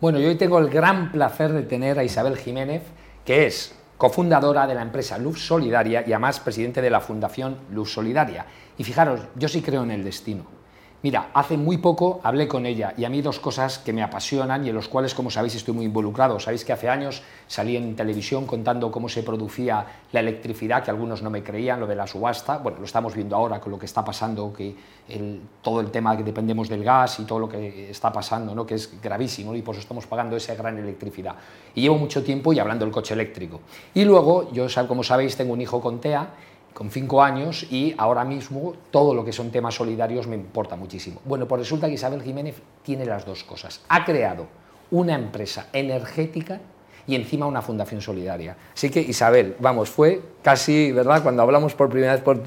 Bueno, yo hoy tengo el gran placer de tener a Isabel Jiménez, que es cofundadora de la empresa Luz Solidaria y además presidente de la Fundación Luz Solidaria. Y fijaros, yo sí creo en el destino. Mira, hace muy poco hablé con ella y a mí dos cosas que me apasionan y en los cuales, como sabéis, estoy muy involucrado. Sabéis que hace años salí en televisión contando cómo se producía la electricidad, que algunos no me creían, lo de la subasta. Bueno, lo estamos viendo ahora con lo que está pasando, que todo el tema que dependemos del gas y todo lo que está pasando, ¿no? que es gravísimo y por eso estamos pagando esa gran electricidad. Y llevo mucho tiempo y hablando del coche eléctrico. Y luego, yo, como sabéis, tengo un hijo con TEA con cinco años y ahora mismo todo lo que son temas solidarios me importa muchísimo. Bueno, pues resulta que Isabel Jiménez tiene las dos cosas. Ha creado una empresa energética y encima una fundación solidaria. Así que Isabel, vamos, fue casi, ¿verdad? Cuando hablamos por primera vez por,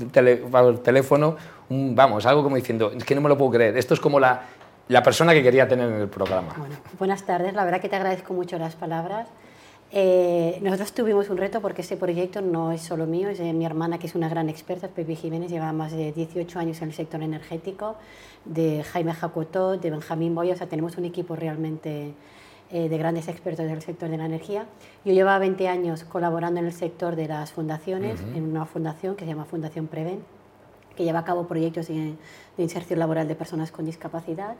teléfono, vamos, algo como diciendo, es que no me lo puedo creer, esto es como la, la persona que quería tener en el programa. Bueno, buenas tardes, la verdad que te agradezco mucho las palabras. Eh, nosotros tuvimos un reto porque este proyecto no es solo mío, es de mi hermana que es una gran experta, Pepe Jiménez, lleva más de 18 años en el sector energético, de Jaime Jacotó, de Benjamín Boya, o sea, tenemos un equipo realmente eh, de grandes expertos del sector de la energía. Yo llevaba 20 años colaborando en el sector de las fundaciones, en una fundación que se llama Fundación Preven, que lleva a cabo proyectos de, de inserción laboral de personas con discapacidad.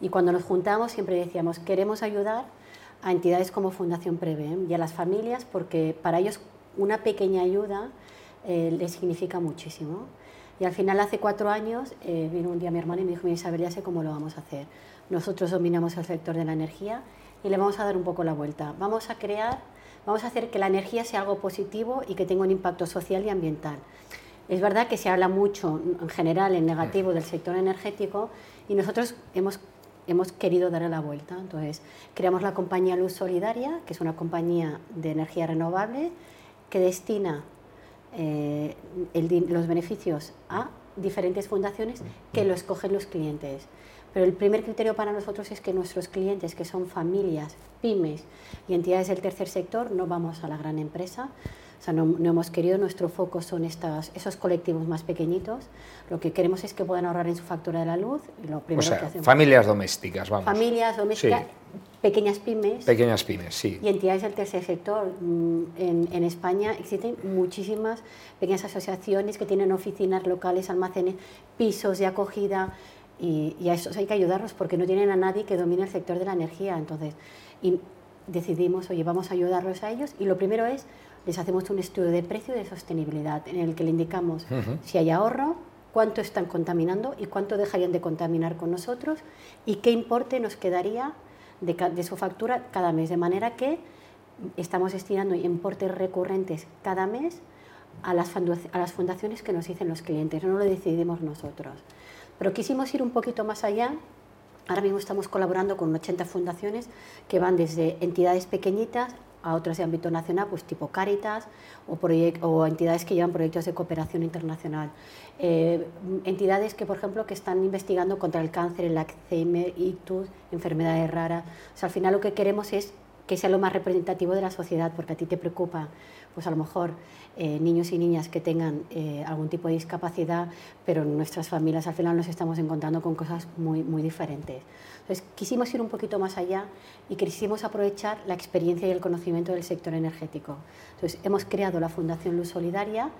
Y cuando nos juntamos siempre decíamos, queremos ayudar a entidades como Fundación Preven y a las familias porque para ellos una pequeña ayuda eh, les significa muchísimo. Y al final, hace cuatro años, eh, vino un día mi hermana y me dijo, Isabel, ya sé cómo lo vamos a hacer. Nosotros dominamos el sector de la energía y le vamos a dar un poco la vuelta. Vamos a crear, vamos a hacer que la energía sea algo positivo y que tenga un impacto social y ambiental. Es verdad que se habla mucho en general en negativo del sector energético y nosotros hemos hemos querido darle la vuelta. Entonces, creamos la compañía Luz Solidaria, que es una compañía de energía renovable que destina eh, los beneficios a diferentes fundaciones que lo escogen los clientes. Pero el primer criterio para nosotros es que nuestros clientes, que son familias, pymes y entidades del tercer sector, no vamos a la gran empresa, o sea, no, hemos querido, nuestro foco son estas, esos colectivos más pequeñitos. Lo que queremos es que puedan ahorrar en su factura de la luz. lo primero o sea, que hacemos, familias domésticas, vamos. Familias domésticas, pequeñas pymes. Pequeñas pymes, sí. Y entidades del tercer sector. Mm, en, en, España existen muchísimas pequeñas asociaciones que tienen oficinas locales, almacenes, pisos de acogida. Y, y a esos hay que ayudarlos porque no tienen a nadie que domine el sector de la energía. Entonces, y decidimos, oye, vamos a ayudarlos a ellos. Y lo primero es les hacemos un estudio de precio y de sostenibilidad en el que le indicamos si hay ahorro, cuánto están contaminando y cuánto dejarían de contaminar con nosotros y qué importe nos quedaría de, su factura cada mes. De manera que estamos destinando importes recurrentes cada mes a las, a las fundaciones que nos dicen los clientes, no lo decidimos nosotros. Pero quisimos ir un poquito más allá Ahora mismo estamos colaborando con 80 fundaciones que van desde entidades pequeñitas a otras de ámbito nacional, pues tipo Cáritas o, o entidades que llevan proyectos de cooperación internacional. Eh, entidades que, por ejemplo, que están investigando contra el cáncer, el Alzheimer, ictus, enfermedades raras. O sea, al final lo que queremos es que sea lo más representativo de la sociedad, porque a ti te preocupa, pues a lo mejor eh, niños y niñas que tengan eh, algún tipo de discapacidad, pero en nuestras familias al final nos estamos encontrando con cosas muy, muy diferentes. Entonces, quisimos ir un poquito más allá y quisimos aprovechar la experiencia y el conocimiento del sector energético. Entonces, hemos creado la Fundación Luz Solidaria,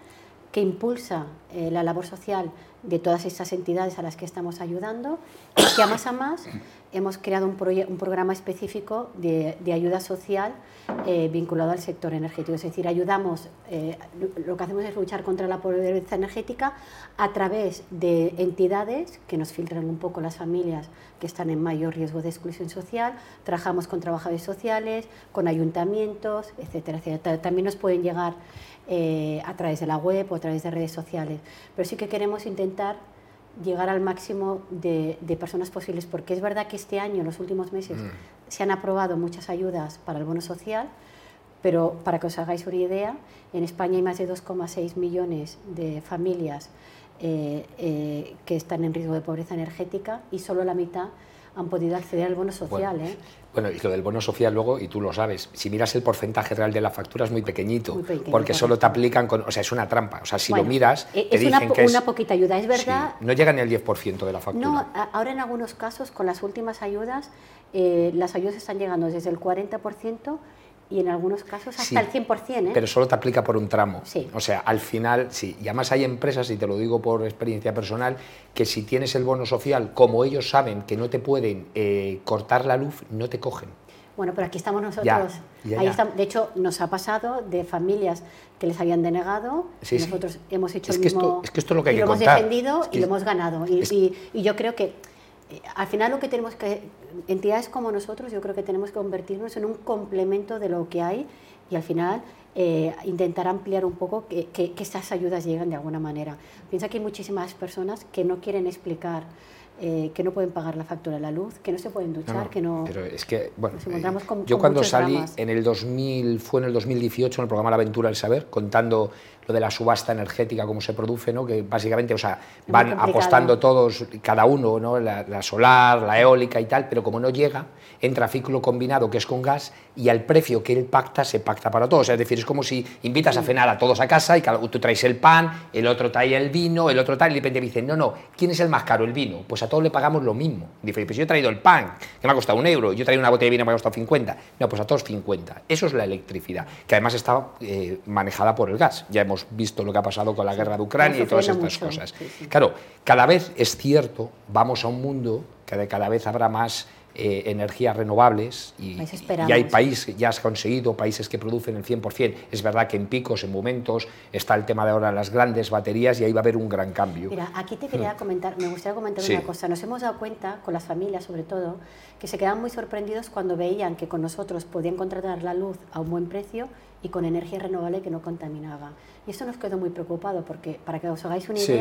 que impulsa eh, la labor social de todas estas entidades a las que estamos ayudando y que a más a más hemos creado un, un programa específico de, ayuda social eh, vinculado al sector energético. Es decir, ayudamos, eh, lo que hacemos es luchar contra la pobreza energética a través de entidades que nos filtran un poco las familias que están en mayor riesgo de exclusión social, trabajamos con trabajadores sociales, con ayuntamientos, etcétera, etcétera. También nos pueden llegar eh, a través de la web o a través de redes sociales. Pero sí que queremos intentar llegar al máximo de, personas posibles, porque es verdad que este año, en los últimos meses, mm. se han aprobado muchas ayudas para el bono social, pero para que os hagáis una idea, en España hay más de 2,6 millones de familias eh, eh, que están en riesgo de pobreza energética y solo la mitad han podido acceder al bono social. Bueno, ¿eh? bueno, y lo del bono social luego, y tú lo sabes, si miras el porcentaje real de la factura es muy pequeñito, Muy pequeño, porque solo te aplican con, o sea, es una trampa, o sea, si Bueno, lo miras, eh, te una, dicen po- que es... una poquita ayuda, es verdad. Sí, no llega ni al 10% de la factura. No, ahora en algunos casos, con las últimas ayudas, eh, las ayudas están llegando desde el 40% y en algunos casos hasta Sí, el 100%. ¿eh? Pero solo te aplica por un tramo. Sí. O sea, al final, sí. Y además hay empresas, y te lo digo por experiencia personal, que si tienes el bono social, como ellos saben que no te pueden eh, cortar la luz, no te cogen. Bueno, pero aquí estamos nosotros. Ya, ya, de hecho, nos ha pasado de familias que les habían denegado. Sí, nosotros hemos hecho Es el que esto- mismo. es que esto es lo que hay y que lo hemos defendido Es que y lo hemos ganado. Y, es- y- y yo creo que al final lo que tenemos que. Entidades como nosotros, yo creo que tenemos que convertirnos en un complemento de lo que hay y al final. eh, intentar ampliar un poco que, que- que estas ayudas lleguen de alguna manera. Piensa que hay muchísimas personas que no quieren explicar eh, que no pueden pagar la factura de la luz, que no se pueden duchar, No, no, que no... Pero es que, bueno, nos encontramos eh, con- yo con cuando salí dramas. en el 2000, fue en el 2018 en el programa La Aventura del Saber, contando lo de la subasta energética, cómo se produce, ¿no? que básicamente, o sea, van apostando todos, cada uno, ¿no? la, la solar, la eólica y tal, pero como no llega, entra ciclo combinado que es con gas y al precio que él pacta se pacta para todos. Es decir, es como si invitas a cenar a todos a casa y cada, tú traes el pan, el otro trae el vino, el otro trae, y de repente dicen, no, no, ¿quién es el más caro? El vino. Pues a todos le pagamos lo mismo. Dice, pues yo he traído el pan, que me ha costado un euro, yo he traído una botella de vino que me ha costado 50. No, pues a todos 50. Eso es la electricidad, que además está eh, manejada por el gas. Ya hemos visto lo que ha pasado con la guerra de Ucrania y todas estas mucho, cosas. sí, sí. Claro, cada vez es cierto, vamos a un mundo que de cada vez habrá más eh, energías renovables y, y hay países que ya has conseguido, países que producen el 100%. Es verdad que en picos, en momentos, está el tema de ahora las grandes baterías y ahí va a haber un gran cambio. Mira, aquí te quería comentar, me gustaría comentar Sí. una cosa. Nos hemos dado cuenta, con las familias sobre todo, que se quedaban muy sorprendidos cuando veían que con nosotros podían contratar la luz a un buen precio y con energía renovable que no contaminaba. Y esto nos quedó muy preocupado porque, para que os hagáis una Sí.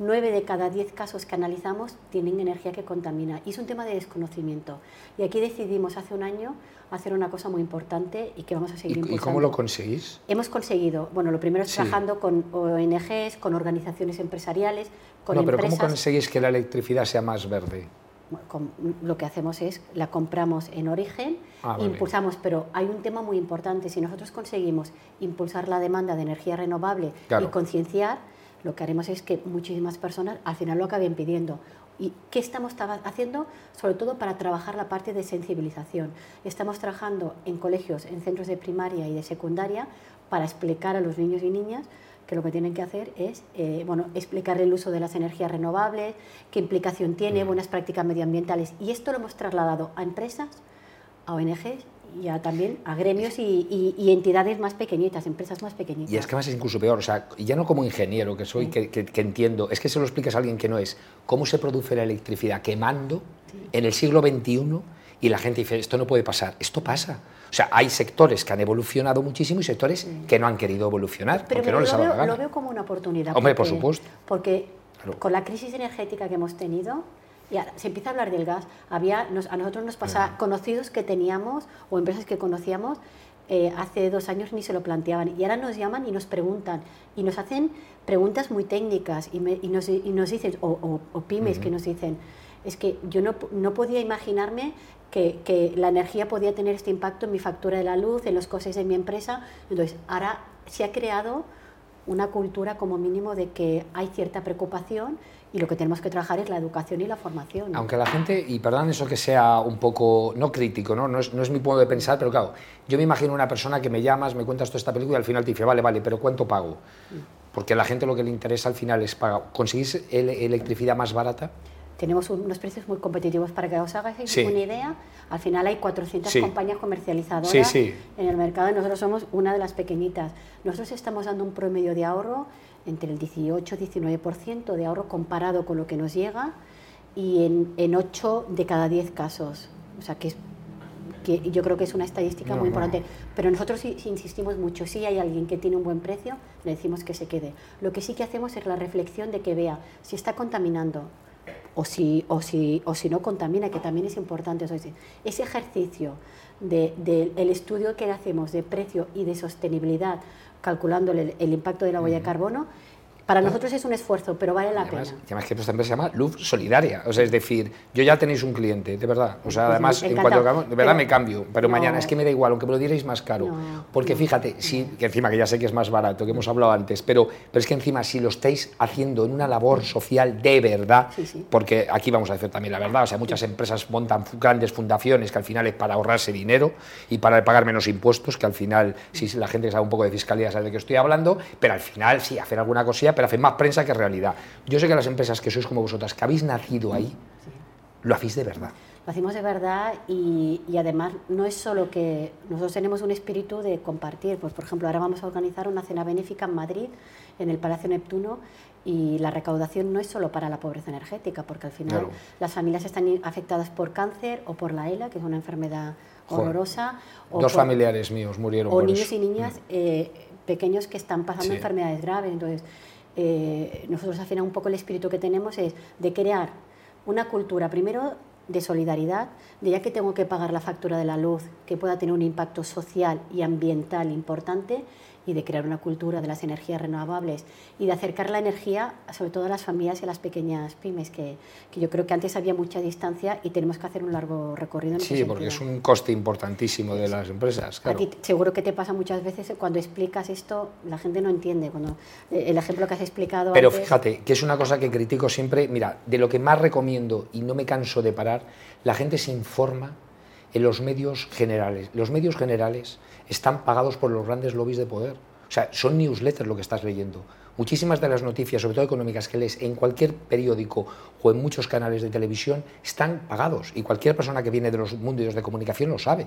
Idea, 9 de cada 10 casos que analizamos tienen energía que contamina. Y es un tema de desconocimiento. Y aquí decidimos hace un año hacer una cosa muy importante y que vamos a seguir ¿Y, y impulsando. cómo lo conseguís? Hemos conseguido, bueno, lo primero es Sí. trabajando con ONGs, con organizaciones empresariales, con no, pero ¿cómo empresas. conseguís que la electricidad sea más verde? Con- lo que hacemos es la compramos en origen, Ah, vale. impulsamos, pero hay un tema muy importante. Si nosotros conseguimos impulsar la demanda de energía renovable Claro. y concienciar, lo que haremos es que muchísimas personas al final lo acaben pidiendo. ¿Y qué estamos haciendo? Sobre todo para trabajar la parte de sensibilización. Estamos trabajando en colegios, en centros de primaria y de secundaria para explicar a los niños y niñas que lo que tienen que hacer es eh, bueno, explicar el uso de las energías renovables, qué implicación tiene, buenas prácticas medioambientales. Y esto lo hemos trasladado a empresas, a ONGs y a, también a gremios y, y- y entidades más pequeñitas, empresas más pequeñitas. Y es que además es incluso peor, o sea, ya no como ingeniero que soy, que, que- que entiendo, es que se lo explicas a alguien que no es, cómo se produce la electricidad quemando en el siglo XXI y la gente dice, esto no puede pasar, esto pasa. O sea, hay sectores que han evolucionado muchísimo y sectores que no han querido evolucionar Pero porque no les lo, ha dado veo, lo veo como una oportunidad. Hombre, por supuesto. Porque Claro. con la crisis energética que hemos tenido, y ahora se empieza a hablar del gas, había, nos- a nosotros nos pasa, conocidos que teníamos o empresas que conocíamos, eh, hace dos años ni se lo planteaban. Y ahora nos llaman y nos preguntan. Y nos hacen preguntas muy técnicas y, me- y nos, y nos dicen, o, o- o pymes que nos dicen, es que yo no, no podía imaginarme que, que la energía podía tener este impacto en mi factura de la luz, en los costes de mi empresa. Entonces, ahora se ha creado una cultura como mínimo de que hay cierta preocupación y lo que tenemos que trabajar es la educación y la formación. Aunque la gente, y perdón eso que sea un poco, no crítico, ¿no? No, es, no es mi modo de pensar, pero claro, yo me imagino una persona que me llamas, me cuentas toda esta película y al final te dice, vale, vale, pero ¿cuánto pago? Porque a la gente lo que le interesa al final es pagar. ¿Conseguís ele- electricidad más barata? Tenemos unos precios muy competitivos para que os hagáis Sí. una idea. Al final hay 400 Sí. compañías comercializadoras Sí, en el mercado y nosotros somos una de las pequeñitas. Nosotros estamos dando un promedio de ahorro entre el 18 y 19% de ahorro comparado con lo que nos llega y en, en 8 de cada 10 casos. O sea que es que yo creo que es una estadística No, muy no. importante. Pero nosotros sí, sí insistimos mucho, si hay alguien que tiene un buen precio, le decimos que se quede. Lo que sí que hacemos es la reflexión de que vea si está contaminando o si, o si, o si no contamina, que también es importante. O sea, ese- ejercicio del de, el estudio que hacemos de precio y de sostenibilidad, calculándole el, el impacto de la huella de carbono, Para nosotros es un esfuerzo, pero vale la además, pena. Además que esta empresa se llama Luz Solidaria. O sea, es decir, yo ya tenéis un cliente, de verdad. O sea, además, en cuanto de verdad pero- me cambio. Pero no. mañana es que me da igual, aunque me lo dierais más caro. No, porque no, fíjate, sí, que encima que ya sé que es más barato, que hemos hablado antes, pero, pero es que encima si lo estáis haciendo en una labor social de verdad, Sí, sí. porque aquí vamos a decir también la verdad, o sea, muchas empresas montan grandes fundaciones que al final es para ahorrarse dinero y para pagar menos impuestos, que al final, si la gente que sabe un poco de fiscalidad sabe de qué estoy hablando, pero al final sí, hacen alguna cosilla, pero hacen más prensa que realidad. Yo sé que las empresas que sois como vosotras, que habéis nacido ahí, lo hacéis de verdad. Lo hacemos de verdad y, y además no es solo que nosotros tenemos un espíritu de compartir. Pues, por ejemplo, ahora vamos a organizar una cena benéfica en Madrid, en el Palacio Neptuno, y la recaudación no es solo para la pobreza energética, porque al final Claro. las familias están afectadas por cáncer o por la ELA, que es una enfermedad Joder. horrorosa. O Dos por- familiares míos murieron o por niños eso. y niñas eh, pequeños que están pasando Sí. enfermedades graves. Entonces, eh, nosotros al final un poco el espíritu que tenemos es de crear una cultura, primero de solidaridad, de ya que tengo que pagar la factura de la luz, que pueda tener un impacto social y ambiental importante, y de crear una cultura de las energías renovables y de acercar la energía sobre todo a las familias y a las pequeñas pymes, que, que yo creo que antes había mucha distancia y tenemos que hacer un largo recorrido. En ese Sí, porque es sentido. un coste importantísimo de las empresas. A Claro. ti t- seguro que te pasa muchas veces cuando explicas esto, la gente no entiende. Cuando eh, el ejemplo que has explicado Pero antes, fíjate, que es una cosa que critico siempre, mira, de lo que más recomiendo y no me canso de parar, la gente se informa en los medios generales. Los medios generales están pagados por los grandes lobbies de poder. O sea, son newsletters lo que estás leyendo. Muchísimas de las noticias, sobre todo económicas, que lees en cualquier periódico o en muchos canales de televisión, están pagados. Y cualquier persona que viene de los mundos de comunicación lo sabe.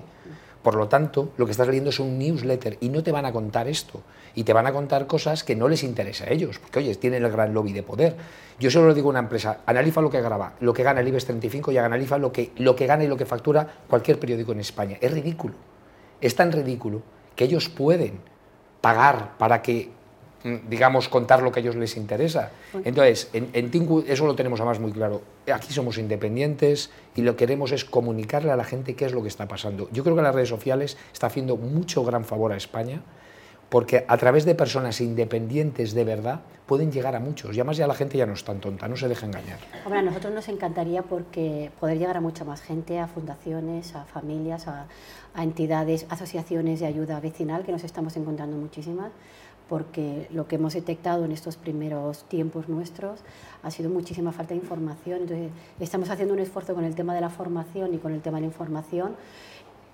Por lo tanto, lo que estás leyendo es un newsletter y no te van a contar esto. Y te van a contar cosas que no les interesa a ellos, porque, oye, tienen el gran lobby de poder. Yo solo le digo a una empresa, analiza lo que graba, lo que gana el IBEX 35 y analiza lo que, lo que gana y lo que factura cualquier periódico en España. Es ridículo. Es tan ridículo que ellos pueden pagar para que, digamos, contar lo que a ellos les interesa. Entonces, en, en Tinku eso lo tenemos además muy claro. Aquí somos independientes y lo que queremos es comunicarle a la gente qué es lo que está pasando. Yo creo que las redes sociales está haciendo mucho gran favor a España porque a través de personas independientes de verdad pueden llegar a muchos. Y además ya la gente ya no es tan tonta, no se deja engañar. hombre, a nosotros nos encantaría porque poder llegar a mucha más gente, a fundaciones, a familias, a, a entidades, asociaciones de ayuda vecinal, que nos estamos encontrando muchísimas, porque lo que hemos detectado en estos primeros tiempos nuestros ha sido muchísima falta de información. Entonces, estamos haciendo un esfuerzo con el tema de la formación y con el tema de la información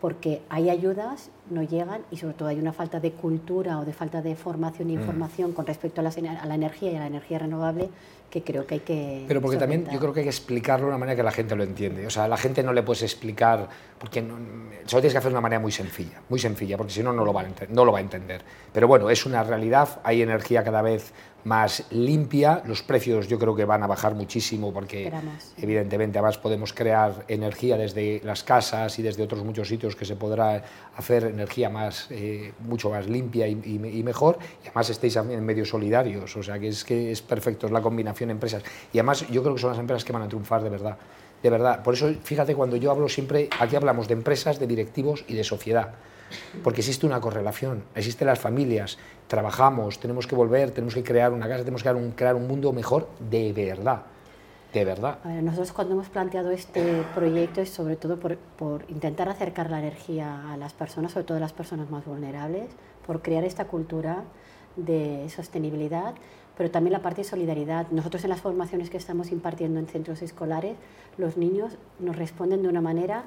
porque hay ayudas, no llegan y sobre todo hay una falta de cultura o de falta de formación Mm. e información con respecto a, la energía y a la energía renovable que creo que hay que... Pero porque también yo creo que hay que explicarlo de una manera que la gente lo entiende. O sea, a la gente no le puedes explicar, porque no, solo tienes que hacer de una manera muy sencilla, muy sencilla, porque si no, no lo, va a no lo va a entender. Pero bueno, es una realidad, hay energía cada vez más limpia, los precios yo creo que van a bajar muchísimo porque Esperamos. evidentemente además podemos crear energía desde las casas y desde otros muchos sitios que se podrá hacer energía más, eh, mucho más limpia y, y- y mejor y además estáis en medios solidarios, o sea que es que es perfecto, es la combinación de empresas y además yo creo que son las empresas que van a triunfar de verdad, de verdad. Por eso fíjate cuando yo hablo siempre, aquí hablamos de empresas, de directivos y de sociedad porque existe una correlación, existen las familias, trabajamos, tenemos que volver, tenemos que crear una casa, tenemos que crear un, mundo mejor de verdad, de verdad. Nosotros cuando hemos planteado este proyecto es sobre todo por, por intentar acercar la energía a las personas, sobre todo a las personas más vulnerables, por crear esta cultura de sostenibilidad, pero también la parte de solidaridad. Nosotros en las formaciones que estamos impartiendo en centros escolares, los niños nos responden de una manera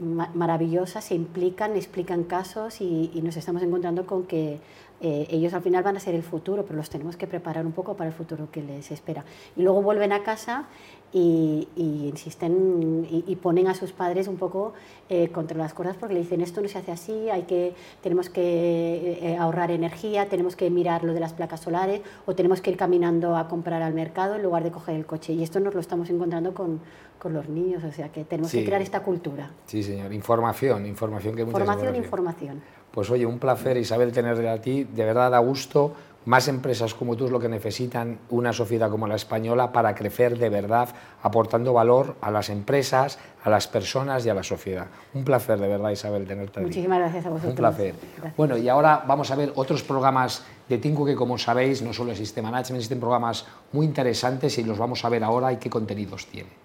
ma- maravillosa, se implican, explican casos y, y nos estamos encontrando con que eh, ellos al final van a ser el futuro, pero los tenemos que preparar un poco para el futuro que les espera. Y luego vuelven a casa y, y insisten y, y ponen a sus padres un poco eh, contra las cuerdas porque le dicen esto no se hace así, hay que, tenemos que eh, ahorrar energía, tenemos que mirar lo de las placas solares o tenemos que ir caminando a comprar al mercado en lugar de coger el coche. Y esto nos lo estamos encontrando con, con los niños, o sea que tenemos Sí. que crear esta cultura. Sí, señor. Información, información que muchas Formación información. Pues oye, un placer, Isabel, tenerle a ti. De verdad da gusto. Más empresas como tú es lo que necesitan una sociedad como la española para crecer de verdad, aportando valor a las empresas, a las personas y a la sociedad. Un placer, de verdad, Isabel, tenerte aquí. Muchísimas gracias a vosotros. Un placer. Bueno, y ahora vamos a ver otros programas de Tinku que, como sabéis, no solo existe Management, existen programas muy interesantes y los vamos a ver ahora y qué contenidos tiene.